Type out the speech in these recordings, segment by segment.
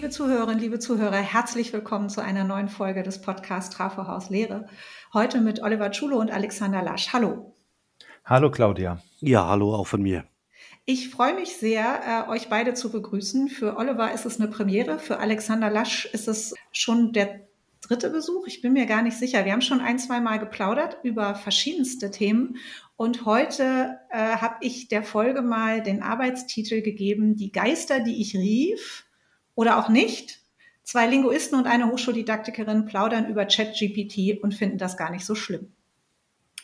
Liebe Zuhörerinnen, liebe Zuhörer, herzlich willkommen zu einer neuen Folge des Podcasts Trafo Haus Lehre. Heute mit Oliver Tschulo und Alexander Lasch. Hallo. Hallo Claudia. Ja, hallo auch von mir. Ich freue mich sehr, äh, euch beide zu begrüßen. Für Oliver ist es eine Premiere, für Alexander Lasch ist es schon der dritte Besuch. Ich bin mir gar nicht sicher. Wir haben schon ein, zwei Mal geplaudert über verschiedenste Themen. Und heute äh, habe ich der Folge mal den Arbeitstitel gegeben, Die Geister, die ich rief oder auch nicht. Zwei Linguisten und eine Hochschuldidaktikerin plaudern über ChatGPT und finden das gar nicht so schlimm.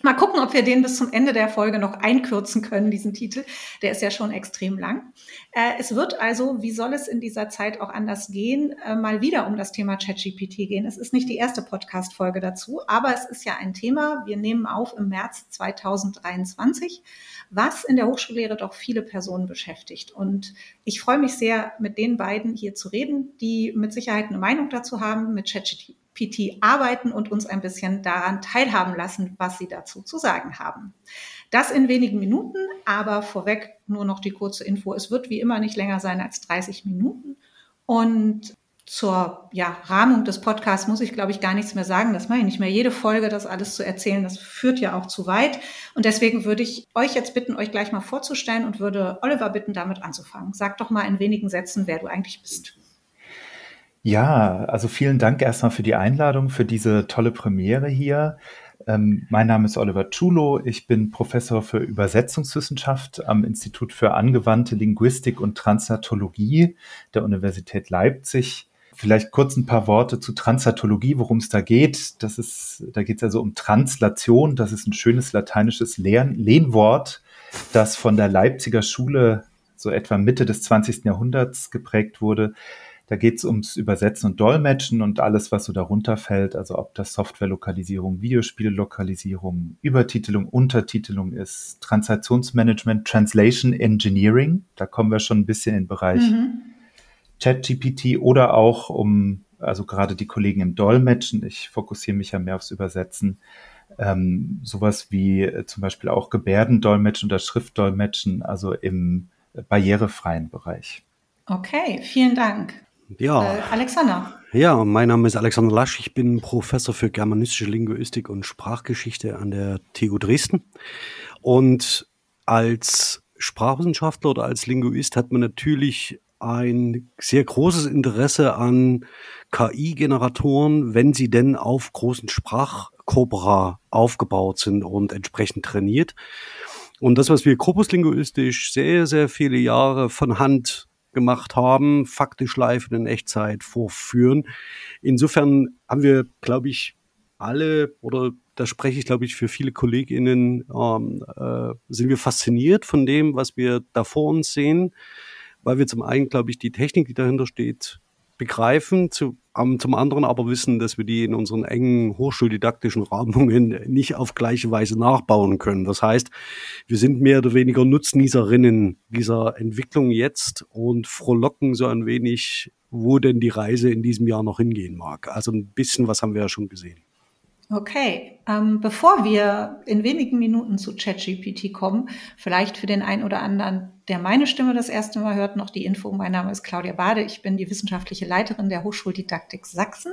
Mal gucken, ob wir den bis zum Ende der Folge noch einkürzen können, diesen Titel. Der ist ja schon extrem lang. Äh, es wird also, wie soll es in dieser Zeit auch anders gehen, äh, mal wieder um das Thema ChatGPT gehen. Es ist nicht die erste Podcast-Folge dazu, aber es ist ja ein Thema. Wir nehmen auf im März 2023, was in der Hochschullehre doch viele Personen beschäftigt. Und ich freue mich sehr, mit den beiden hier zu reden, die mit Sicherheit eine Meinung dazu haben, mit ChatGPT PT arbeiten und uns ein bisschen daran teilhaben lassen, was sie dazu zu sagen haben. Das in wenigen Minuten, aber vorweg nur noch die kurze Info. Es wird wie immer nicht länger sein als 30 Minuten. Und zur ja, Rahmung des Podcasts muss ich, glaube ich, gar nichts mehr sagen. Das mache ich nicht mehr. Jede Folge, das alles zu erzählen, das führt ja auch zu weit. Und deswegen würde ich euch jetzt bitten, euch gleich mal vorzustellen und würde Oliver bitten, damit anzufangen. Sag doch mal in wenigen Sätzen, wer du eigentlich bist. Ja, also vielen Dank erstmal für die Einladung, für diese tolle Premiere hier. Ähm, mein Name ist Oliver Chulo. Ich bin Professor für Übersetzungswissenschaft am Institut für angewandte Linguistik und Transatologie der Universität Leipzig. Vielleicht kurz ein paar Worte zu Transatologie, worum es da geht. Das ist, da geht es also um Translation. Das ist ein schönes lateinisches Lehn Lehnwort, das von der Leipziger Schule so etwa Mitte des 20. Jahrhunderts geprägt wurde. Da geht es ums Übersetzen und Dolmetschen und alles, was so darunter fällt. Also ob das Softwarelokalisierung, Videospiellokalisierung, Übertitelung, Untertitelung ist, Transaktionsmanagement, Translation Engineering. Da kommen wir schon ein bisschen in den Bereich mhm. ChatGPT oder auch um, also gerade die Kollegen im Dolmetschen. Ich fokussiere mich ja mehr aufs Übersetzen. Ähm, sowas wie äh, zum Beispiel auch Gebärdendolmetschen oder Schriftdolmetschen, also im barrierefreien Bereich. Okay, vielen Dank. Ja. Äh, Alexander. Ja, mein Name ist Alexander Lasch. Ich bin Professor für germanistische Linguistik und Sprachgeschichte an der TU Dresden. Und als Sprachwissenschaftler oder als Linguist hat man natürlich ein sehr großes Interesse an KI-Generatoren, wenn sie denn auf großen Sprachkorpora aufgebaut sind und entsprechend trainiert. Und das, was wir korpuslinguistisch sehr, sehr viele Jahre von Hand gemacht haben, faktisch live in Echtzeit vorführen. Insofern haben wir, glaube ich, alle oder da spreche ich, glaube ich, für viele KollegInnen, ähm, äh, sind wir fasziniert von dem, was wir da vor uns sehen, weil wir zum einen, glaube ich, die Technik, die dahinter steht, begreifen, zu, um, zum anderen aber wissen, dass wir die in unseren engen hochschuldidaktischen Rahmungen nicht auf gleiche Weise nachbauen können. Das heißt, wir sind mehr oder weniger Nutznießerinnen dieser Entwicklung jetzt und frohlocken so ein wenig, wo denn die Reise in diesem Jahr noch hingehen mag. Also ein bisschen was haben wir ja schon gesehen. Okay, ähm, bevor wir in wenigen Minuten zu ChatGPT kommen, vielleicht für den einen oder anderen, der meine Stimme das erste Mal hört, noch die Info. Mein Name ist Claudia Bade, ich bin die wissenschaftliche Leiterin der Hochschuldidaktik Sachsen,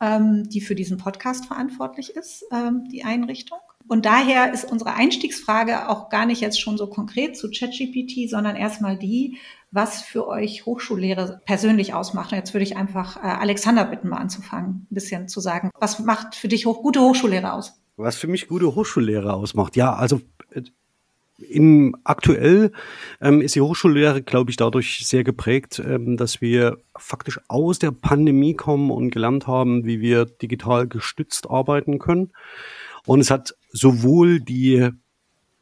ähm, die für diesen Podcast verantwortlich ist, ähm, die Einrichtung. Und daher ist unsere Einstiegsfrage auch gar nicht jetzt schon so konkret zu ChatGPT, sondern erstmal die, was für euch Hochschullehre persönlich ausmacht. Und jetzt würde ich einfach äh, Alexander bitten, mal anzufangen, ein bisschen zu sagen. Was macht für dich hoch, gute Hochschullehre aus? Was für mich gute Hochschullehre ausmacht? Ja, also äh, in, aktuell ähm, ist die Hochschullehre, glaube ich, dadurch sehr geprägt, ähm, dass wir faktisch aus der Pandemie kommen und gelernt haben, wie wir digital gestützt arbeiten können. Und es hat sowohl die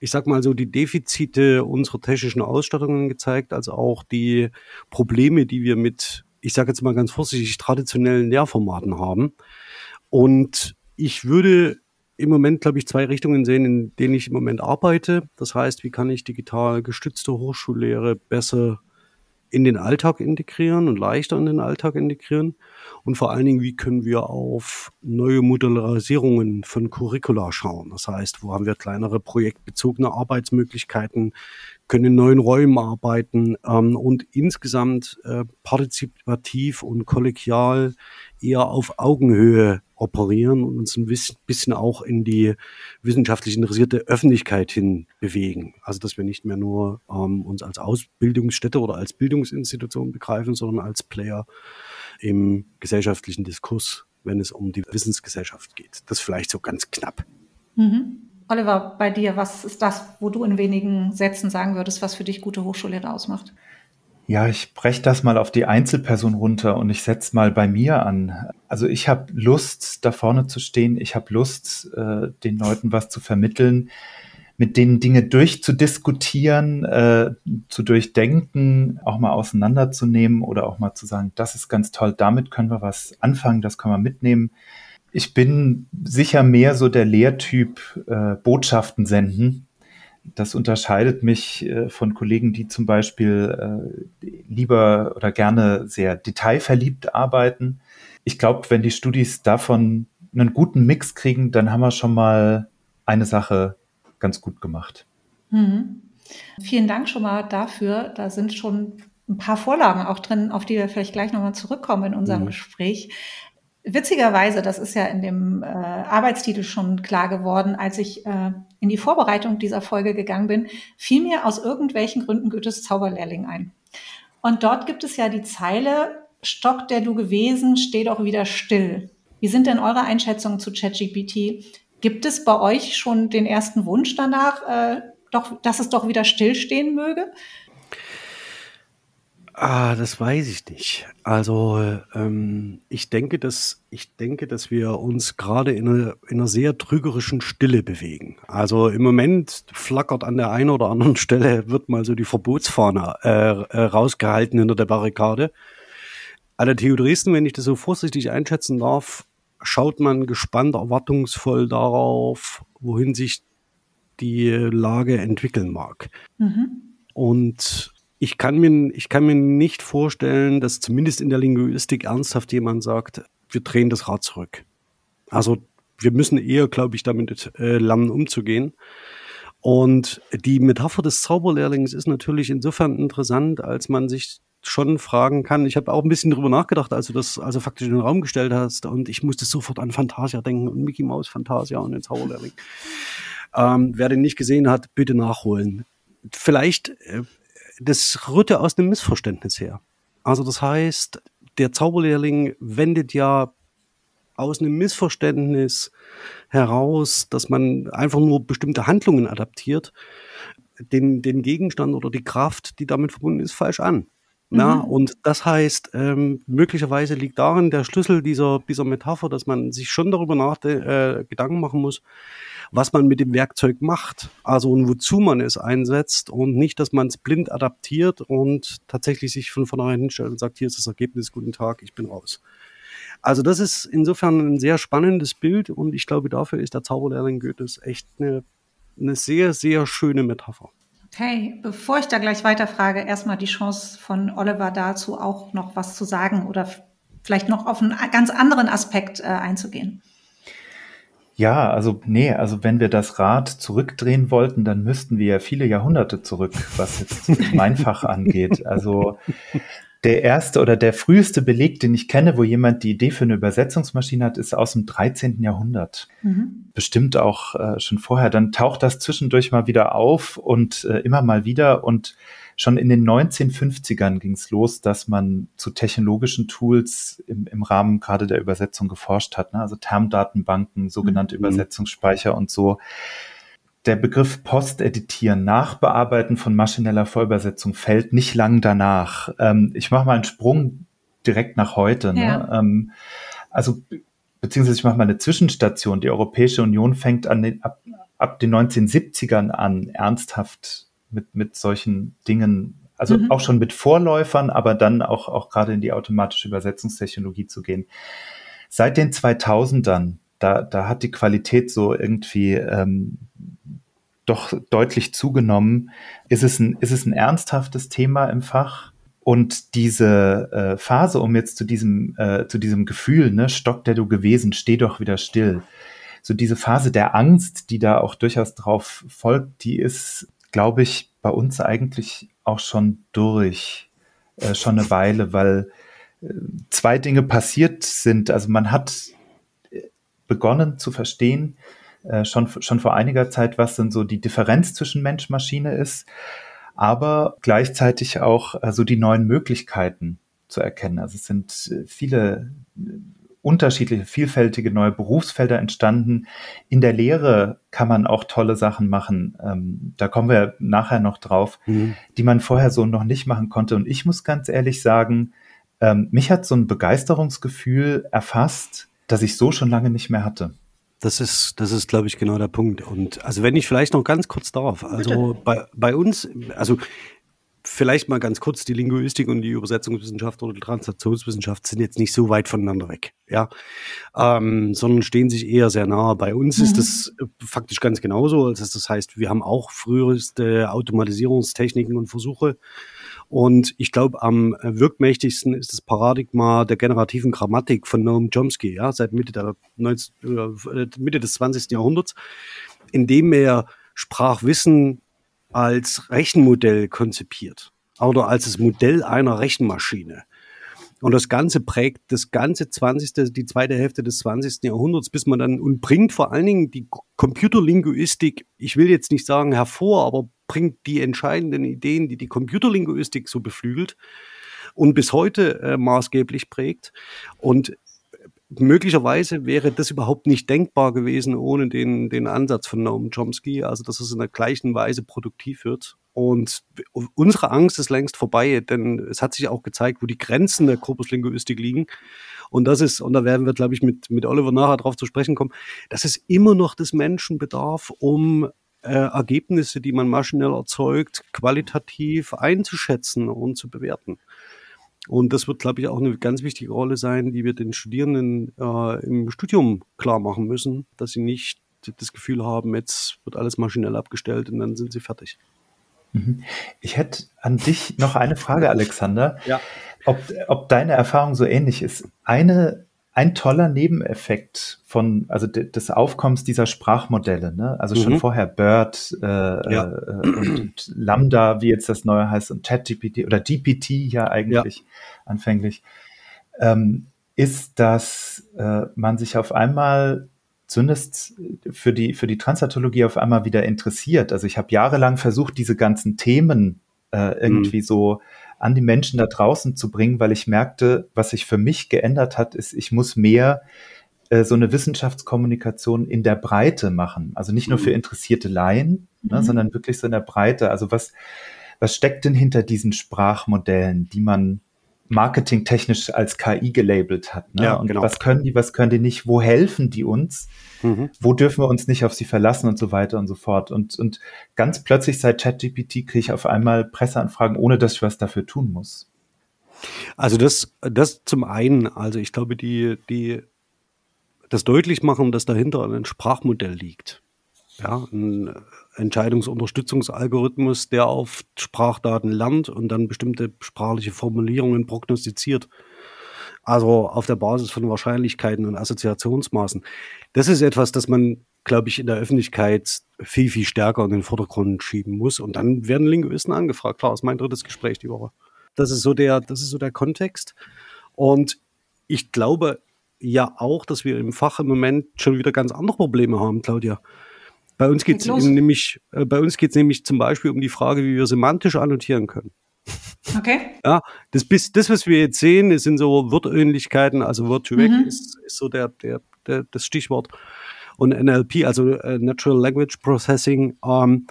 ich sag mal so, die Defizite unserer technischen Ausstattungen gezeigt, als auch die Probleme, die wir mit, ich sage jetzt mal ganz vorsichtig, traditionellen Lehrformaten haben. Und ich würde im Moment, glaube ich, zwei Richtungen sehen, in denen ich im Moment arbeite. Das heißt, wie kann ich digital gestützte Hochschullehre besser in den Alltag integrieren und leichter in den Alltag integrieren? Und vor allen Dingen, wie können wir auf neue Modellarisierungen von Curricula schauen? Das heißt, wo haben wir kleinere projektbezogene Arbeitsmöglichkeiten, können in neuen Räumen arbeiten ähm, und insgesamt äh, partizipativ und kollegial eher auf Augenhöhe operieren und uns ein bisschen auch in die wissenschaftlich interessierte Öffentlichkeit hin bewegen. Also dass wir nicht mehr nur ähm, uns als Ausbildungsstätte oder als Bildungsinstitution begreifen, sondern als Player im gesellschaftlichen Diskurs, wenn es um die Wissensgesellschaft geht. Das vielleicht so ganz knapp. Mhm. Oliver, bei dir, was ist das, wo du in wenigen Sätzen sagen würdest, was für dich gute Hochschullehre ausmacht? Ja, ich breche das mal auf die Einzelperson runter und ich setze mal bei mir an. Also ich habe Lust, da vorne zu stehen. Ich habe Lust, äh, den Leuten was zu vermitteln, mit denen Dinge durchzudiskutieren, äh, zu durchdenken, auch mal auseinanderzunehmen oder auch mal zu sagen, das ist ganz toll, damit können wir was anfangen, das können wir mitnehmen. Ich bin sicher mehr so der Lehrtyp äh, Botschaften senden das unterscheidet mich äh, von Kollegen, die zum Beispiel äh, lieber oder gerne sehr detailverliebt arbeiten. Ich glaube, wenn die Studis davon einen guten Mix kriegen, dann haben wir schon mal eine Sache ganz gut gemacht. Mhm. Vielen Dank schon mal dafür. Da sind schon ein paar Vorlagen auch drin, auf die wir vielleicht gleich nochmal zurückkommen in unserem mhm. Gespräch. Witzigerweise, das ist ja in dem äh, Arbeitstitel schon klar geworden, als ich äh, in die Vorbereitung dieser Folge gegangen bin, fiel mir aus irgendwelchen Gründen Goethes Zauberlehrling ein. Und dort gibt es ja die Zeile, Stock, der du gewesen, steh doch wieder still. Wie sind denn eure Einschätzungen zu ChatGPT? Gibt es bei euch schon den ersten Wunsch danach, äh, doch, dass es doch wieder stillstehen möge? Ah, das weiß ich nicht. Also ähm, ich denke, dass ich denke, dass wir uns gerade in einer, in einer sehr trügerischen Stille bewegen. Also im Moment flackert an der einen oder anderen Stelle wird mal so die Verbotsfahne äh, äh, rausgehalten hinter der Barrikade. An der TU Dresden, wenn ich das so vorsichtig einschätzen darf, schaut man gespannt, erwartungsvoll darauf, wohin sich die Lage entwickeln mag. Mhm. Und ich kann mir, ich kann mir nicht vorstellen, dass zumindest in der Linguistik ernsthaft jemand sagt, wir drehen das Rad zurück. Also wir müssen eher, glaube ich, damit äh, lernen umzugehen. Und die Metapher des Zauberlehrlings ist natürlich insofern interessant, als man sich schon fragen kann. Ich habe auch ein bisschen drüber nachgedacht, als du das also faktisch in den Raum gestellt hast, und ich musste sofort an Fantasia denken und Mickey Mouse Fantasia und den Zauberlehrling. Ähm, wer den nicht gesehen hat, bitte nachholen. Vielleicht äh, das rührte aus einem Missverständnis her. Also das heißt, der Zauberlehrling wendet ja aus einem Missverständnis heraus, dass man einfach nur bestimmte Handlungen adaptiert, den, den Gegenstand oder die Kraft, die damit verbunden ist, falsch an. Ja, mhm. und das heißt, ähm, möglicherweise liegt darin der Schlüssel dieser, dieser Metapher, dass man sich schon darüber nach, äh, Gedanken machen muss, was man mit dem Werkzeug macht, also und wozu man es einsetzt und nicht, dass man es blind adaptiert und tatsächlich sich von vornherein hinstellt und sagt, hier ist das Ergebnis, guten Tag, ich bin raus. Also das ist insofern ein sehr spannendes Bild und ich glaube, dafür ist der Zauberlehrling Goethes echt eine, eine sehr, sehr schöne Metapher. Okay, bevor ich da gleich weiterfrage, erstmal die Chance von Oliver dazu auch noch was zu sagen oder vielleicht noch auf einen ganz anderen Aspekt äh, einzugehen. Ja, also nee, also wenn wir das Rad zurückdrehen wollten, dann müssten wir ja viele Jahrhunderte zurück, was jetzt mein Fach angeht. Also der erste oder der früheste Beleg, den ich kenne, wo jemand die Idee für eine Übersetzungsmaschine hat, ist aus dem 13. Jahrhundert. Mhm. Bestimmt auch äh, schon vorher. Dann taucht das zwischendurch mal wieder auf und äh, immer mal wieder und schon in den 1950ern ging es los, dass man zu technologischen Tools im, im Rahmen gerade der Übersetzung geforscht hat. Ne? Also Termdatenbanken, sogenannte mhm. Übersetzungsspeicher und so. Der Begriff Posteditieren, Nachbearbeiten von maschineller Vollübersetzung fällt nicht lang danach. Ähm, ich mache mal einen Sprung direkt nach heute. Ne? Ja. Ähm, also beziehungsweise ich mache mal eine Zwischenstation. Die Europäische Union fängt an den, ab, ab den 1970ern an, ernsthaft mit, mit solchen Dingen, also mhm. auch schon mit Vorläufern, aber dann auch, auch gerade in die automatische Übersetzungstechnologie zu gehen. Seit den 2000ern, da, da hat die Qualität so irgendwie ähm, doch deutlich zugenommen. Ist es, ein, ist es ein ernsthaftes Thema im Fach? Und diese äh, Phase, um jetzt zu diesem, äh, zu diesem Gefühl, ne, Stock, der du gewesen, steh doch wieder still. So diese Phase der Angst, die da auch durchaus drauf folgt, die ist, glaube ich, bei uns eigentlich auch schon durch, äh, schon eine Weile, weil äh, zwei Dinge passiert sind. Also man hat äh, begonnen zu verstehen, äh, schon, schon vor einiger Zeit, was denn so die Differenz zwischen Mensch-Maschine ist, aber gleichzeitig auch äh, so also die neuen Möglichkeiten zu erkennen. Also es sind äh, viele unterschiedliche, vielfältige neue Berufsfelder entstanden. In der Lehre kann man auch tolle Sachen machen. Ähm, da kommen wir nachher noch drauf, mhm. die man vorher so noch nicht machen konnte. Und ich muss ganz ehrlich sagen, ähm, mich hat so ein Begeisterungsgefühl erfasst, das ich so schon lange nicht mehr hatte. Das ist, das ist, glaube ich, genau der Punkt. Und also wenn ich vielleicht noch ganz kurz darf, also bei, bei uns, also vielleicht mal ganz kurz, die Linguistik und die Übersetzungswissenschaft oder die Translationswissenschaft sind jetzt nicht so weit voneinander weg, ja, ähm, sondern stehen sich eher sehr nahe. Bei uns mhm. ist das äh, faktisch ganz genauso. Also das heißt, wir haben auch früheste Automatisierungstechniken und Versuche. Und ich glaube, am wirkmächtigsten ist das Paradigma der generativen Grammatik von Noam Chomsky, ja, seit Mitte, der 19, äh, Mitte des 20. Jahrhunderts, in dem er Sprachwissen als Rechenmodell konzipiert oder als das Modell einer Rechenmaschine. Und das Ganze prägt das ganze 20., die zweite Hälfte des 20. Jahrhunderts, bis man dann und bringt vor allen Dingen die Computerlinguistik, ich will jetzt nicht sagen hervor, aber bringt die entscheidenden Ideen, die die Computerlinguistik so beflügelt und bis heute äh, maßgeblich prägt. Und möglicherweise wäre das überhaupt nicht denkbar gewesen ohne den, den Ansatz von Noam Chomsky, also dass es in der gleichen Weise produktiv wird. Und unsere Angst ist längst vorbei, denn es hat sich auch gezeigt, wo die Grenzen der Korpuslinguistik liegen. Und das ist, und da werden wir, glaube ich, mit, mit Oliver nachher drauf zu sprechen kommen, dass es immer noch des Menschen bedarf, um äh, Ergebnisse, die man maschinell erzeugt, qualitativ einzuschätzen und zu bewerten. Und das wird, glaube ich, auch eine ganz wichtige Rolle sein, die wir den Studierenden äh, im Studium klar machen müssen, dass sie nicht das Gefühl haben, jetzt wird alles maschinell abgestellt und dann sind sie fertig. Mhm. Ich hätte an dich noch eine Frage, Alexander. Ja. Ob, ob deine Erfahrung so ähnlich ist. Eine ein toller Nebeneffekt von, also des Aufkommens dieser Sprachmodelle, ne? also mhm. schon vorher Bird äh, ja. äh, und, und, Lambda, wie jetzt das neue heißt, und ChatGPT oder GPT ja eigentlich ja. anfänglich, ähm, ist, dass äh, man sich auf einmal zumindest für die, für die Transatologie auf einmal wieder interessiert. Also ich habe jahrelang versucht, diese ganzen Themen äh, irgendwie mhm. so an die Menschen da draußen zu bringen, weil ich merkte, was sich für mich geändert hat, ist, ich muss mehr äh, so eine Wissenschaftskommunikation in der Breite machen. Also nicht nur für mhm. interessierte Laien, ne, mhm. ne, sondern wirklich so in der Breite. Also was, was steckt denn hinter diesen Sprachmodellen, die man marketingtechnisch als KI gelabelt hat. Ne? Ja, und genau. was können die, was können die nicht, wo helfen die uns, mhm. wo dürfen wir uns nicht auf sie verlassen und so weiter und so fort. Und, und ganz plötzlich seit ChatGPT kriege ich auf einmal Presseanfragen, ohne dass ich was dafür tun muss. Also das, das zum einen, also ich glaube, die, die, das deutlich machen, dass dahinter ein Sprachmodell liegt. Ja, ein Entscheidungsunterstützungsalgorithmus, der auf Sprachdaten lernt und dann bestimmte sprachliche Formulierungen prognostiziert. Also auf der Basis von Wahrscheinlichkeiten und Assoziationsmaßen. Das ist etwas, das man, glaube ich, in der Öffentlichkeit viel, viel stärker in den Vordergrund schieben muss. Und dann werden Linguisten angefragt. Klar, ist mein drittes Gespräch die Woche. Das ist so der, das ist so der Kontext. Und ich glaube ja auch, dass wir im Fach im Moment schon wieder ganz andere Probleme haben, Claudia. Bei uns geht es nämlich, äh, bei uns geht es nämlich zum Beispiel um die Frage, wie wir semantisch annotieren können. Okay. Ja, das, bis, das, was wir jetzt sehen, das sind so Wortähnlichkeiten, also Word to mhm. ist, ist, so der, der, der, das Stichwort. Und NLP, also äh, Natural Language Processing. Ähm,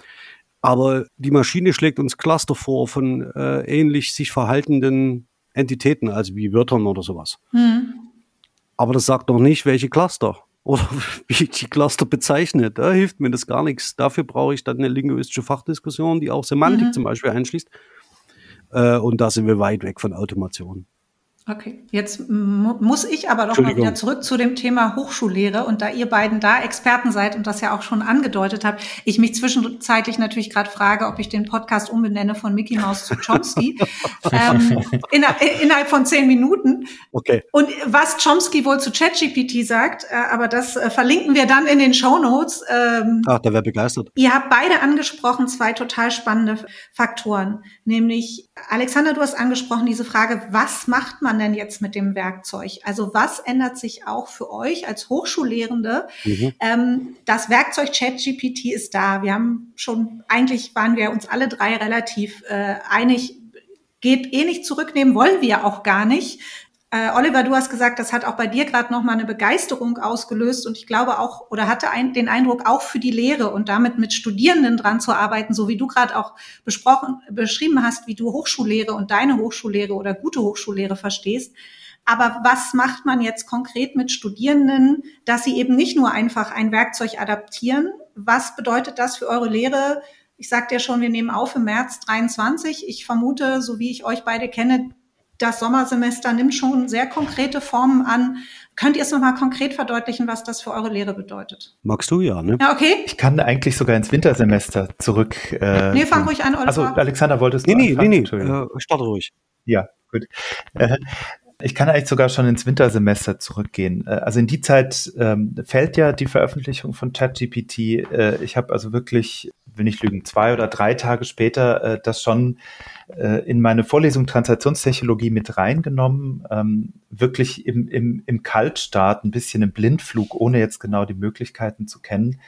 aber die Maschine schlägt uns Cluster vor von äh, ähnlich sich verhaltenden Entitäten, also wie Wörtern oder sowas. Mhm. Aber das sagt noch nicht, welche Cluster oder wie ich die Cluster bezeichne, da hilft mir das gar nichts. Dafür brauche ich dann eine linguistische Fachdiskussion, die auch Semantik mhm. zum Beispiel einschließt. Äh, und da sind wir weit weg von Automation. Okay, jetzt muss ich aber doch mal wieder zurück zu dem Thema Hochschullehre und da ihr beiden da Experten seid und das ja auch schon angedeutet habt, ich mich zwischenzeitlich natürlich gerade frage, ob ich den Podcast umbenenne von Mickey Mouse zu Chomsky ähm, innerhalb, innerhalb von zehn Minuten. Okay. Und was Chomsky wohl zu ChatGPT sagt, äh, aber das äh, verlinken wir dann in den Show Notes. Ähm, Ach, da wäre begeistert. Ihr habt beide angesprochen zwei total spannende Faktoren, nämlich Alexander, du hast angesprochen diese Frage, was macht man denn jetzt mit dem Werkzeug? Also was ändert sich auch für euch als Hochschullehrende? Mhm. Ähm, das Werkzeug ChatGPT ist da. Wir haben schon, eigentlich waren wir uns alle drei relativ äh, einig, geht eh nicht zurücknehmen, wollen wir auch gar nicht. Äh, Oliver, du hast gesagt, das hat auch bei dir gerade noch mal eine Begeisterung ausgelöst und ich glaube auch oder hatte ein, den Eindruck auch für die Lehre und damit mit Studierenden dran zu arbeiten, so wie du gerade auch besprochen beschrieben hast, wie du Hochschullehre und deine Hochschullehre oder gute Hochschullehre verstehst. Aber was macht man jetzt konkret mit Studierenden, dass sie eben nicht nur einfach ein Werkzeug adaptieren? Was bedeutet das für eure Lehre? Ich sagte ja schon, wir nehmen auf im März 23. Ich vermute, so wie ich euch beide kenne, das Sommersemester nimmt schon sehr konkrete Formen an. Könnt ihr es nochmal konkret verdeutlichen, was das für eure Lehre bedeutet? Magst du ja, ne? Ja, okay. Ich kann eigentlich sogar ins Wintersemester zurück. Äh, nee, fang ruhig an, Oliver. Also, Alexander, wolltest du Nee, nee, nee, nee. Äh, starte ruhig. Ja, gut. Äh, ich kann eigentlich sogar schon ins Wintersemester zurückgehen. Äh, also in die Zeit ähm, fällt ja die Veröffentlichung von ChatGPT. Äh, ich habe also wirklich, will nicht lügen, zwei oder drei Tage später äh, das schon äh, in meine Vorlesung Translationstechnologie mit reingenommen. Ähm, wirklich im, im, im Kaltstart, ein bisschen im Blindflug, ohne jetzt genau die Möglichkeiten zu kennen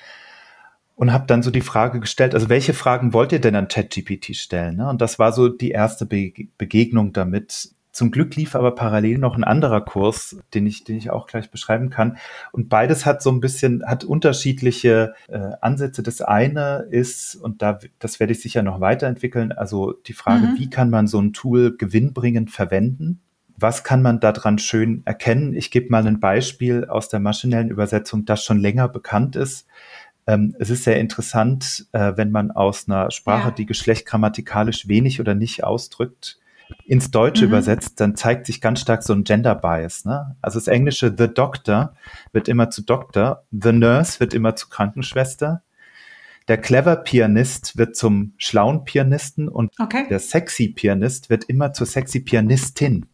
und habe dann so die Frage gestellt, also welche Fragen wollt ihr denn an ChatGPT stellen? Ne? Und das war so die erste Be Begegnung damit. Zum Glück lief aber parallel noch ein anderer Kurs, den ich, den ich auch gleich beschreiben kann. Und beides hat so ein bisschen, hat unterschiedliche äh, Ansätze. Das eine ist, und da, das werde ich sicher noch weiterentwickeln, also die Frage, mhm. wie kann man so ein Tool gewinnbringend verwenden? Was kann man daran schön erkennen? Ich gebe mal ein Beispiel aus der maschinellen Übersetzung, das schon länger bekannt ist. Ähm, es ist sehr interessant, äh, wenn man aus einer Sprache, ja. die Geschlecht grammatikalisch wenig oder nicht ausdrückt, ins Deutsche mhm. übersetzt, dann zeigt sich ganz stark so ein Gender Bias. Ne? Also das englische The Doctor wird immer zu Doktor, The Nurse wird immer zu Krankenschwester, der Clever Pianist wird zum schlauen Pianisten und okay. der Sexy Pianist wird immer zur Sexy Pianistin.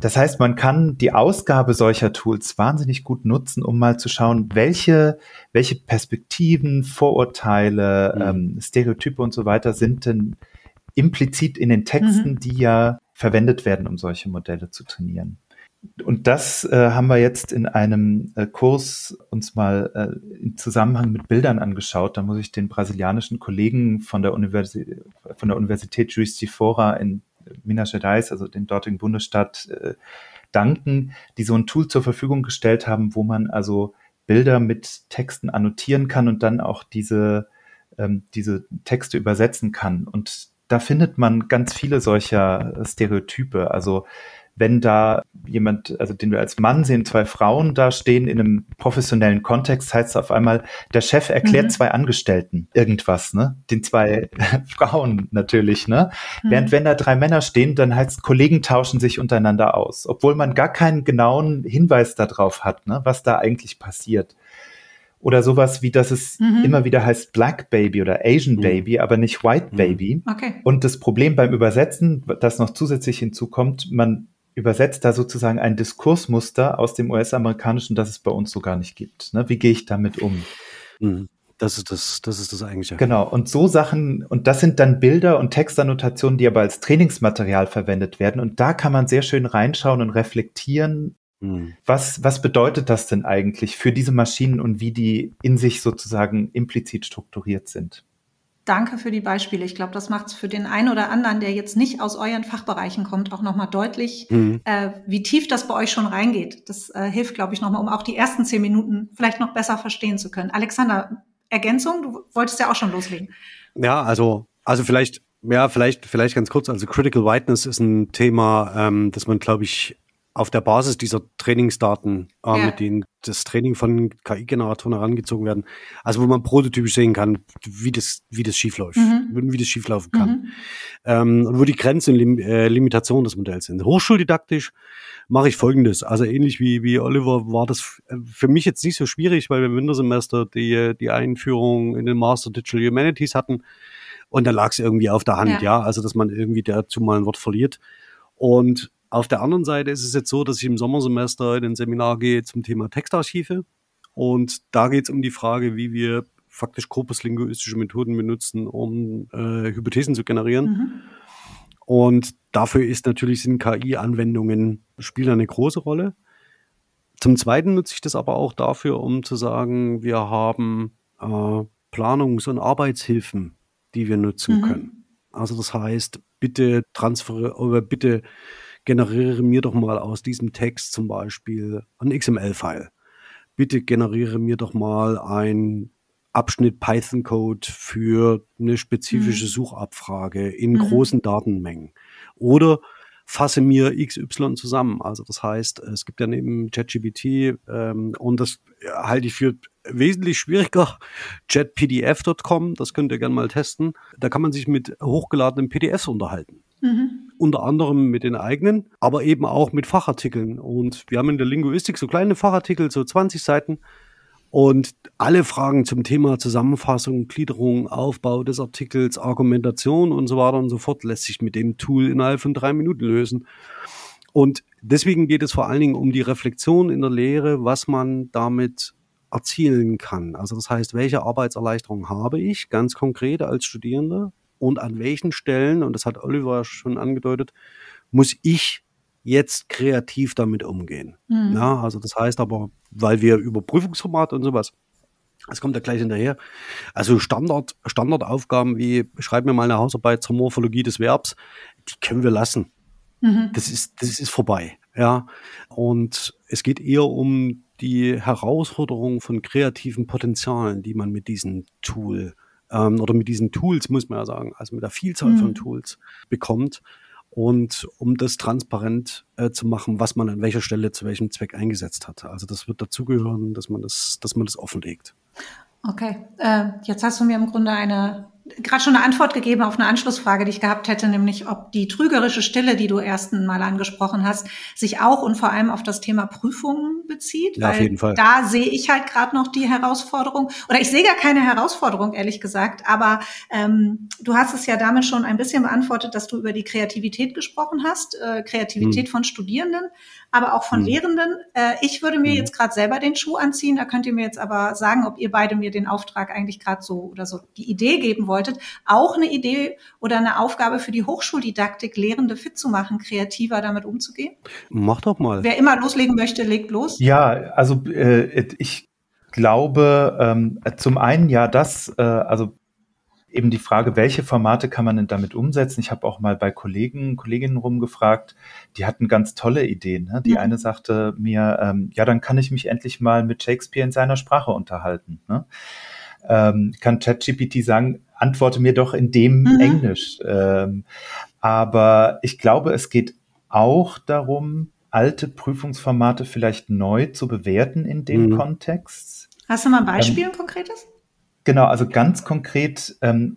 Das heißt, man kann die Ausgabe solcher Tools wahnsinnig gut nutzen, um mal zu schauen, welche, welche Perspektiven, Vorurteile, mhm. ähm, Stereotype und so weiter sind denn implizit in den Texten, mhm. die ja verwendet werden, um solche Modelle zu trainieren. Und das äh, haben wir jetzt in einem äh, Kurs uns mal äh, im Zusammenhang mit Bildern angeschaut. Da muss ich den brasilianischen Kollegen von der, Universi von der Universität Juiz de Fora in Minas Gerais, also den dortigen Bundesstaat, äh, danken, die so ein Tool zur Verfügung gestellt haben, wo man also Bilder mit Texten annotieren kann und dann auch diese, ähm, diese Texte übersetzen kann. Und da findet man ganz viele solcher Stereotype. Also wenn da jemand, also den wir als Mann sehen, zwei Frauen da stehen in einem professionellen Kontext, heißt es auf einmal, der Chef erklärt mhm. zwei Angestellten irgendwas, ne? Den zwei Frauen natürlich, ne? Mhm. Während wenn da drei Männer stehen, dann heißt Kollegen tauschen sich untereinander aus, obwohl man gar keinen genauen Hinweis darauf hat, ne? Was da eigentlich passiert. Oder sowas wie, dass es mhm. immer wieder heißt Black Baby oder Asian mhm. Baby, aber nicht White mhm. Baby. Okay. Und das Problem beim Übersetzen, das noch zusätzlich hinzukommt, man übersetzt da sozusagen ein Diskursmuster aus dem US-amerikanischen, das es bei uns so gar nicht gibt. Ne? Wie gehe ich damit um? Mhm. Das ist das, das ist das eigentliche. Genau. Und so Sachen, und das sind dann Bilder und Textannotationen, die aber als Trainingsmaterial verwendet werden. Und da kann man sehr schön reinschauen und reflektieren, hm. Was, was bedeutet das denn eigentlich für diese Maschinen und wie die in sich sozusagen implizit strukturiert sind? Danke für die Beispiele. Ich glaube, das macht es für den einen oder anderen, der jetzt nicht aus euren Fachbereichen kommt, auch nochmal deutlich, mhm. äh, wie tief das bei euch schon reingeht. Das äh, hilft, glaube ich, nochmal, um auch die ersten zehn Minuten vielleicht noch besser verstehen zu können. Alexander, Ergänzung? Du wolltest ja auch schon loslegen. Ja, also, also vielleicht, ja, vielleicht, vielleicht ganz kurz. Also Critical Whiteness ist ein Thema, ähm, das man, glaube ich, auf der Basis dieser Trainingsdaten, äh, Ja. mit denen das Training von KI-Generatoren herangezogen werden, also wo man prototypisch sehen kann, wie das, wie das schiefläuft, Mhm. wie das schieflaufen kann. Mhm. ähm, und wo die Grenzen und äh, Limitationen des Modells sind. Hochschuldidaktisch mache ich folgendes. Also ähnlich wie, wie Oliver war das äh, für mich jetzt nicht so schwierig, weil wir im Wintersemester die, die Einführung in den Master Digital Humanities hatten. Und da lag es irgendwie auf der Hand, Ja. ja. Also, dass man irgendwie dazu mal ein Wort verliert. Und auf der anderen Seite ist es jetzt so, dass ich im Sommersemester in ein Seminar gehe zum Thema Textarchive. Und da geht es um die Frage, wie wir faktisch korpuslinguistische Methoden benutzen, um äh, Hypothesen zu generieren. Mhm. Und dafür ist natürlich sind KI-Anwendungen spielen eine große Rolle. Zum Zweiten nutze ich das aber auch dafür, um zu sagen, wir haben äh, Planungs- und Arbeitshilfen, die wir nutzen Mhm. können. Also das heißt, bitte transfer oder bitte generiere mir doch mal aus diesem Text zum Beispiel ein XML-File. Bitte generiere mir doch mal ein Abschnitt Python-Code für eine spezifische Mhm. Suchabfrage in Mhm. großen Datenmengen. Oder fasse mir XY zusammen. Also das heißt, es gibt ja neben ChatGPT ähm, und das halte ich für wesentlich schwieriger, chatpdf.com, das könnt ihr gerne mal testen. Da kann man sich mit hochgeladenen PDFs unterhalten Mhm. unter anderem mit den eigenen, aber eben auch mit Fachartikeln. Und wir haben in der Linguistik so kleine Fachartikel, so 20 Seiten. Und alle Fragen zum Thema Zusammenfassung, Gliederung, Aufbau des Artikels, Argumentation und so weiter und so fort lässt sich mit dem Tool innerhalb von drei Minuten lösen. Und deswegen geht es vor allen Dingen um die Reflexion in der Lehre, was man damit erzielen kann. Also das heißt, welche Arbeitserleichterung habe ich ganz konkret als Studierender und an welchen Stellen, und das hat Oliver schon angedeutet, muss ich jetzt kreativ damit umgehen. Mhm. Ja, also das heißt aber, weil wir über Prüfungsformate und sowas, das kommt ja gleich hinterher. Also Standard, Standardaufgaben wie schreib mir mal eine Hausarbeit zur Morphologie des Verbs, die können wir lassen. Mhm. Das ist, das ist vorbei. Ja. Und es geht eher um die Herausforderung von kreativen Potenzialen, die man mit diesem Tool ähm, oder mit diesen Tools, muss man ja sagen, also mit der Vielzahl Mhm. von Tools bekommt. Und um das transparent äh, zu machen, was man an welcher Stelle zu welchem Zweck eingesetzt hat. Also das wird dazugehören, dass man das, dass man das offenlegt. Okay, äh, jetzt hast du mir im Grunde eine gerade schon eine Antwort gegeben auf eine Anschlussfrage, die ich gehabt hätte, nämlich ob die trügerische Stille, die du ersten Mal angesprochen hast, sich auch und vor allem auf das Thema Prüfungen bezieht. Ja, auf jeden Fall. Da sehe ich halt gerade noch die Herausforderung, oder ich sehe gar keine Herausforderung, ehrlich gesagt, aber ähm, du hast es ja damit schon ein bisschen beantwortet, dass du über die Kreativität gesprochen hast, äh, Kreativität Hm. von Studierenden, aber auch von Hm. Lehrenden. Äh, ich würde mir Hm. jetzt gerade selber den Schuh anziehen, da könnt ihr mir jetzt aber sagen, ob ihr beide mir den Auftrag eigentlich gerade so oder so die Idee geben wolltet, auch eine Idee oder eine Aufgabe für die Hochschuldidaktik, Lehrende fit zu machen, kreativer damit umzugehen. Mach doch mal. Wer immer loslegen möchte, legt los. Ja, also äh, ich glaube, ähm, zum einen ja das, äh, also eben die Frage, welche Formate kann man denn damit umsetzen? Ich habe auch mal bei Kollegen, Kolleginnen rumgefragt, die hatten ganz tolle Ideen. Ne? Die Mhm. eine sagte mir, ähm, ja, dann kann ich mich endlich mal mit Shakespeare in seiner Sprache unterhalten. Ne? Ähm, kann ChatGPT sagen, antworte mir doch in dem Mhm. Englisch. Ähm, aber ich glaube, es geht auch darum, alte Prüfungsformate vielleicht neu zu bewerten in dem Mhm. Kontext. Hast du mal ein Beispiel, ein konkretes? Genau, also ganz konkret ähm,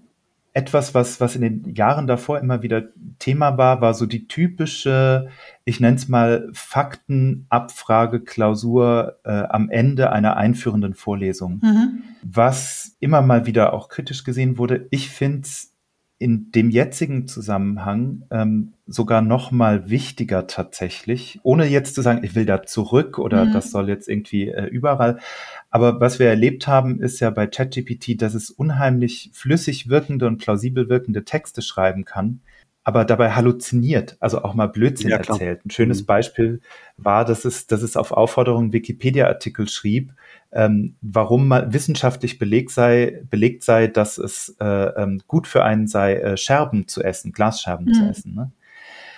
etwas, was, was in den Jahren davor immer wieder Thema war, war so die typische, ich nenne es mal Faktenabfrage-Klausur äh, am Ende einer einführenden Vorlesung. Mhm. Was immer mal wieder auch kritisch gesehen wurde, ich finde es in dem jetzigen Zusammenhang ähm, sogar noch mal wichtiger tatsächlich, ohne jetzt zu sagen, ich will da zurück oder Mhm. das soll jetzt irgendwie äh, überall. Aber was wir erlebt haben, ist ja bei ChatGPT, dass es unheimlich flüssig wirkende und plausibel wirkende Texte schreiben kann, aber dabei halluziniert, also auch mal Blödsinn Ja, erzählt. Ein schönes Mhm. Beispiel war, dass es, dass es auf Aufforderung Wikipedia-Artikel schrieb, ähm, warum mal wissenschaftlich belegt sei, belegt sei, dass es äh, ähm, gut für einen sei, äh, Scherben zu essen, Glasscherben zu Mhm. essen. Ne?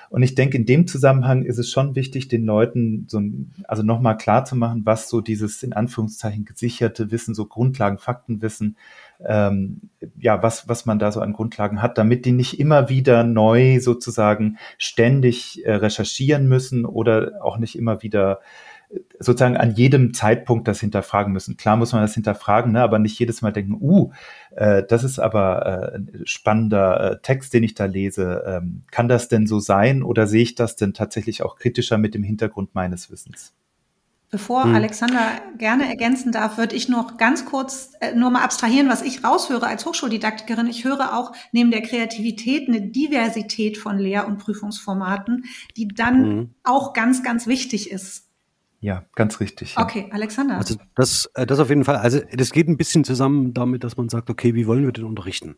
Und ich denke, in dem Zusammenhang ist es schon wichtig, den Leuten so, also nochmal klar zu machen, was so dieses in Anführungszeichen gesicherte Wissen, so Grundlagen, Faktenwissen, ähm, ja, was, was man da so an Grundlagen hat, damit die nicht immer wieder neu sozusagen ständig äh, recherchieren müssen oder auch nicht immer wieder sozusagen an jedem Zeitpunkt das hinterfragen müssen. Klar muss man das hinterfragen, ne, aber nicht jedes Mal denken, uh, äh, das ist aber äh, ein spannender äh, Text, den ich da lese. Ähm, kann das denn so sein oder sehe ich das denn tatsächlich auch kritischer mit dem Hintergrund meines Wissens? Bevor hm. Alexander gerne ergänzen darf, würde ich noch ganz kurz äh, nur mal abstrahieren, was ich raushöre als Hochschuldidaktikerin. Ich höre auch neben der Kreativität eine Diversität von Lehr- und Prüfungsformaten, die dann hm. auch ganz, ganz wichtig ist. Ja, ganz richtig. Ja. Okay, Alexander. Also das, äh, das auf jeden Fall. Also das geht ein bisschen zusammen damit, dass man sagt, okay, wie wollen wir denn unterrichten?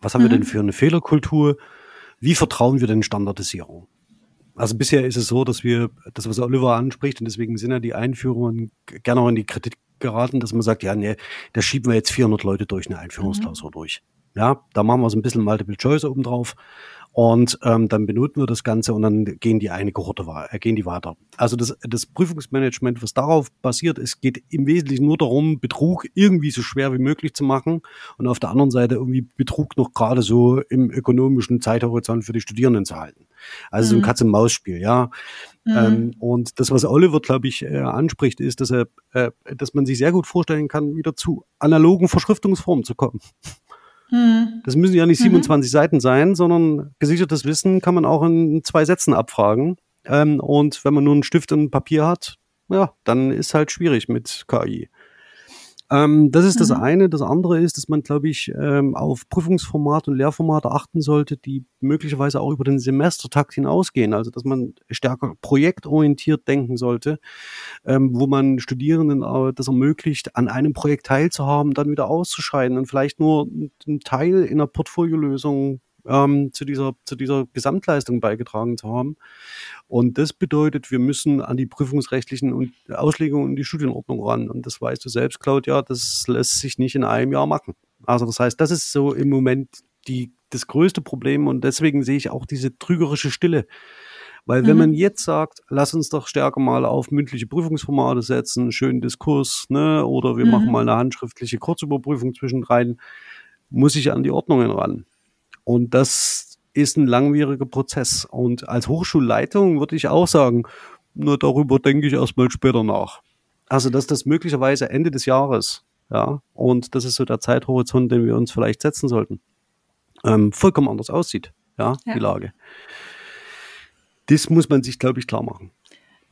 Was haben mhm. wir denn für eine Fehlerkultur? Wie vertrauen wir denn Standardisierung? Also bisher ist es so, dass wir, das was Oliver anspricht, und deswegen sind ja die Einführungen gerne auch in die Kritik geraten, dass man sagt, ja, nee, da schieben wir jetzt 400 Leute durch eine Einführungsklausur mhm. durch. Ja, da machen wir so ein bisschen Multiple Choice oben drauf. Und ähm, dann benoten wir das Ganze und dann gehen die eine Kohorte äh, gehen die weiter. Also das, das Prüfungsmanagement, was darauf basiert, es geht im Wesentlichen nur darum, Betrug irgendwie so schwer wie möglich zu machen und auf der anderen Seite irgendwie Betrug noch gerade so im ökonomischen Zeithorizont für die Studierenden zu halten. Also mhm. so ein mhm. Katz-und-Maus-Spiel, ja. Mhm. Ähm, und das, was Oliver, glaube ich, äh, anspricht, ist, dass er, äh, dass man sich sehr gut vorstellen kann, wieder zu analogen Verschriftungsformen zu kommen. Mhm. Das müssen ja nicht 27 mhm. Seiten sein, sondern gesichertes Wissen kann man auch in zwei Sätzen abfragen. Ähm, und wenn man nur einen Stift und Papier hat, ja, dann ist halt schwierig mit KI. Ähm, das ist das mhm. eine. Das andere ist, dass man, glaube ich, ähm, auf Prüfungsformat und Lehrformate achten sollte, die möglicherweise auch über den Semestertakt hinausgehen. Also, dass man stärker projektorientiert denken sollte, ähm, wo man Studierenden äh, das ermöglicht, an einem Projekt teilzuhaben, dann wieder auszuscheiden und vielleicht nur einen Teil in einer Portfoliolösung ähm, zu, dieser, zu dieser Gesamtleistung beigetragen zu haben. Und das bedeutet, wir müssen an die prüfungsrechtlichen und Auslegungen und die Studienordnung ran. Und das weißt du selbst, Claudia, das lässt sich nicht in einem Jahr machen. Also das heißt, das ist so im Moment die, das größte Problem und deswegen sehe ich auch diese trügerische Stille. Weil wenn mhm. man jetzt sagt, lass uns doch stärker mal auf mündliche Prüfungsformate setzen, schönen Diskurs, ne, oder wir mhm. machen mal eine handschriftliche Kurzüberprüfung zwischendrin, muss ich an die Ordnungen ran. Und das ist ein langwieriger Prozess. Und als Hochschulleitung würde ich auch sagen, nur darüber denke ich erstmal später nach. Also, dass das möglicherweise Ende des Jahres, ja, und das ist so der Zeithorizont, den wir uns vielleicht setzen sollten, ähm, vollkommen anders aussieht, ja, ja. die Lage. Das muss man sich, glaube ich, klar machen.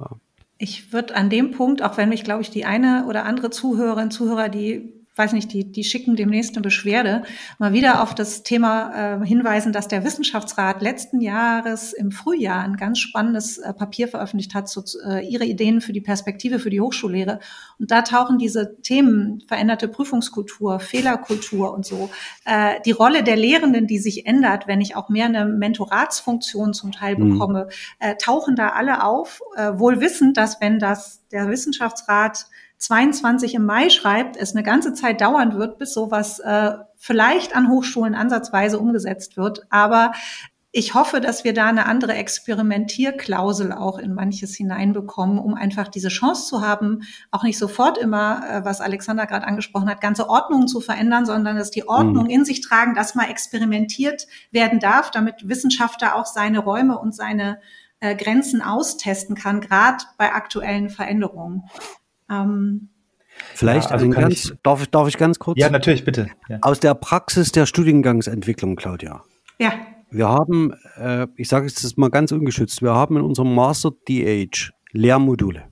Ja. Ich würde an dem Punkt, auch wenn mich, glaube ich, die eine oder andere Zuhörerin, Zuhörer, die weiß nicht, die, die schicken demnächst eine Beschwerde, mal wieder auf das Thema äh, hinweisen, dass der Wissenschaftsrat letzten Jahres im Frühjahr ein ganz spannendes äh, Papier veröffentlicht hat, so, äh, ihre Ideen für die Perspektive für die Hochschullehre. Und da tauchen diese Themen, veränderte Prüfungskultur, Fehlerkultur und so, äh, die Rolle der Lehrenden, die sich ändert, wenn ich auch mehr eine Mentoratsfunktion zum Teil mhm. bekomme, äh, tauchen da alle auf, äh, wohl wissend, dass wenn das der Wissenschaftsrat 22 im Mai schreibt, es eine ganze Zeit dauern wird, bis sowas äh, vielleicht an Hochschulen ansatzweise umgesetzt wird. Aber ich hoffe, dass wir da eine andere Experimentierklausel auch in manches hineinbekommen, um einfach diese Chance zu haben, auch nicht sofort immer, äh, was Alexander gerade angesprochen hat, ganze Ordnungen zu verändern, sondern dass die Ordnung mhm. in sich tragen, dass mal experimentiert werden darf, damit Wissenschaftler auch seine Räume und seine äh, Grenzen austesten kann, gerade bei aktuellen Veränderungen. Ähm, Vielleicht, ja, also ganz, ich, darf, darf ich ganz kurz? Ja, natürlich, bitte. Ja. Aus der Praxis der Studiengangsentwicklung, Claudia. Ja. Wir haben, äh, ich sage es mal ganz ungeschützt, wir haben in unserem Master DH Lehrmodule.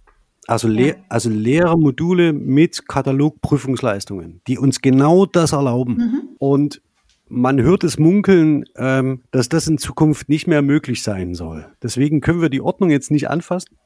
Also, ja. Le also Lehrmodule mit Katalogprüfungsleistungen, die uns genau das erlauben. Mhm. Und man hört es munkeln, ähm, dass das in Zukunft nicht mehr möglich sein soll. Deswegen können wir die Ordnung jetzt nicht anfassen,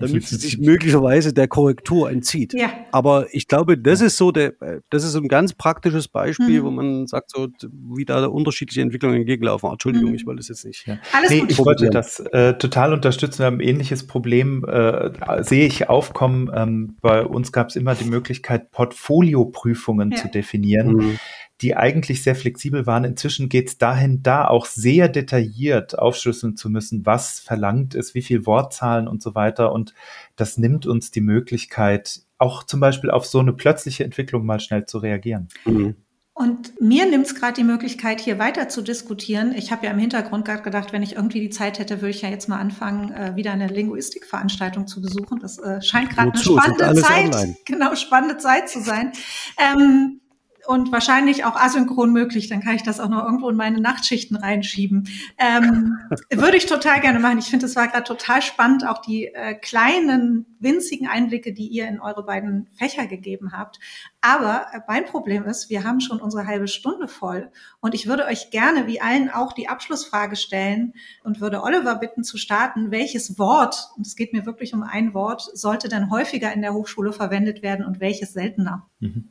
damit sie sich möglicherweise der Korrektur entzieht. Ja. Aber ich glaube, das ist so der, das ist ein ganz praktisches Beispiel, mhm. wo man sagt, so wie da unterschiedliche Entwicklungen entgegenlaufen. Entschuldigung, mhm. ich wollte es jetzt nicht. Ja. Alles nee, gut. Ich wollte das äh, total unterstützen. Wir haben ein ähnliches Problem, äh, sehe ich aufkommen. Ähm, bei uns gab es immer die Möglichkeit, Portfolioprüfungen ja. zu definieren. Mhm die eigentlich sehr flexibel waren. Inzwischen geht es dahin, da auch sehr detailliert aufschlüsseln zu müssen, was verlangt ist, wie viel Wortzahlen und so weiter. Und das nimmt uns die Möglichkeit, auch zum Beispiel auf so eine plötzliche Entwicklung mal schnell zu reagieren. Mhm. Und mir nimmt es gerade die Möglichkeit, hier weiter zu diskutieren. Ich habe ja im Hintergrund gerade gedacht, wenn ich irgendwie die Zeit hätte, würde ich ja jetzt mal anfangen, äh, wieder eine Linguistikveranstaltung zu besuchen. Das äh, scheint gerade eine spannende Zeit, online. genau spannende Zeit zu sein. Ähm, und wahrscheinlich auch asynchron möglich. Dann kann ich das auch noch irgendwo in meine Nachtschichten reinschieben. Ähm, würde ich total gerne machen. Ich finde, es war gerade total spannend, auch die äh, kleinen, winzigen Einblicke, die ihr in eure beiden Fächer gegeben habt. Aber äh, mein Problem ist, wir haben schon unsere halbe Stunde voll. Und ich würde euch gerne, wie allen auch, die Abschlussfrage stellen und würde Oliver bitten zu starten, welches Wort, und es geht mir wirklich um ein Wort, sollte denn häufiger in der Hochschule verwendet werden und welches seltener? Mhm.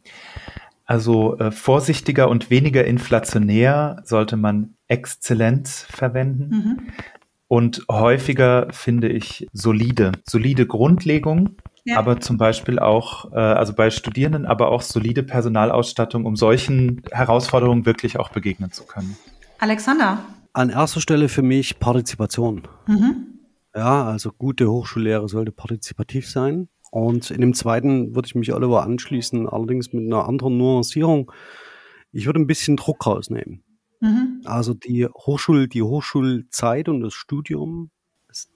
Also äh, vorsichtiger und weniger inflationär sollte man Exzellenz verwenden. Mhm. Und häufiger finde ich solide, solide Grundlegung, ja. aber zum Beispiel auch, äh, also bei Studierenden, aber auch solide Personalausstattung, um solchen Herausforderungen wirklich auch begegnen zu können. Alexander. An erster Stelle für mich Partizipation. Mhm. Ja, also gute Hochschullehre sollte partizipativ sein. Und in dem zweiten würde ich mich Oliver anschließen, allerdings mit einer anderen Nuancierung. Ich würde ein bisschen Druck rausnehmen. Mhm. Also die Hochschul, die Hochschulzeit und das Studium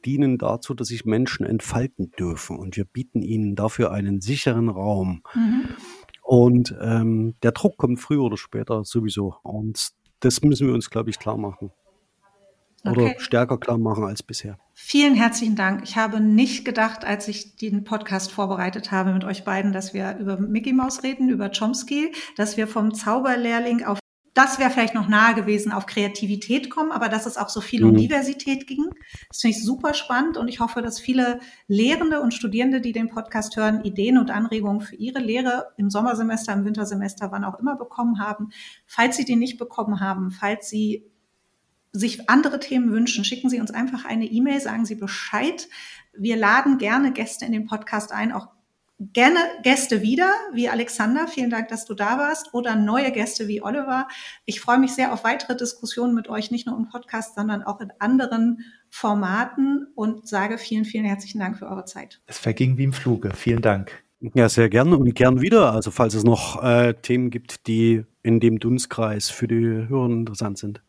dienen dazu, dass sich Menschen entfalten dürfen. Und wir bieten ihnen dafür einen sicheren Raum. Mhm. Und ähm, der Druck kommt früher oder später sowieso. Und das müssen wir uns, glaube ich, klar machen. Oder okay. stärker klar machen als bisher. Vielen herzlichen Dank. Ich habe nicht gedacht, als ich den Podcast vorbereitet habe mit euch beiden, dass wir über Mickey Mouse reden, über Chomsky, dass wir vom Zauberlehrling auf das wäre vielleicht noch nahe gewesen, auf Kreativität kommen, aber dass es auch so viel um mhm. Diversität ging. Das finde ich super spannend und ich hoffe, dass viele Lehrende und Studierende, die den Podcast hören, Ideen und Anregungen für ihre Lehre im Sommersemester, im Wintersemester, wann auch immer bekommen haben. Falls sie die nicht bekommen haben, falls sie sich andere Themen wünschen, schicken Sie uns einfach eine E-Mail, sagen Sie Bescheid. Wir laden gerne Gäste in den Podcast ein, auch gerne Gäste wieder, wie Alexander. Vielen Dank, dass du da warst. Oder neue Gäste wie Oliver. Ich freue mich sehr auf weitere Diskussionen mit euch, nicht nur im Podcast, sondern auch in anderen Formaten und sage vielen, vielen herzlichen Dank für eure Zeit. Es verging wie im Fluge. Vielen Dank. Ja, sehr gerne und gern wieder. Also falls es noch äh, Themen gibt, die in dem Dunstkreis für die Hörer interessant sind.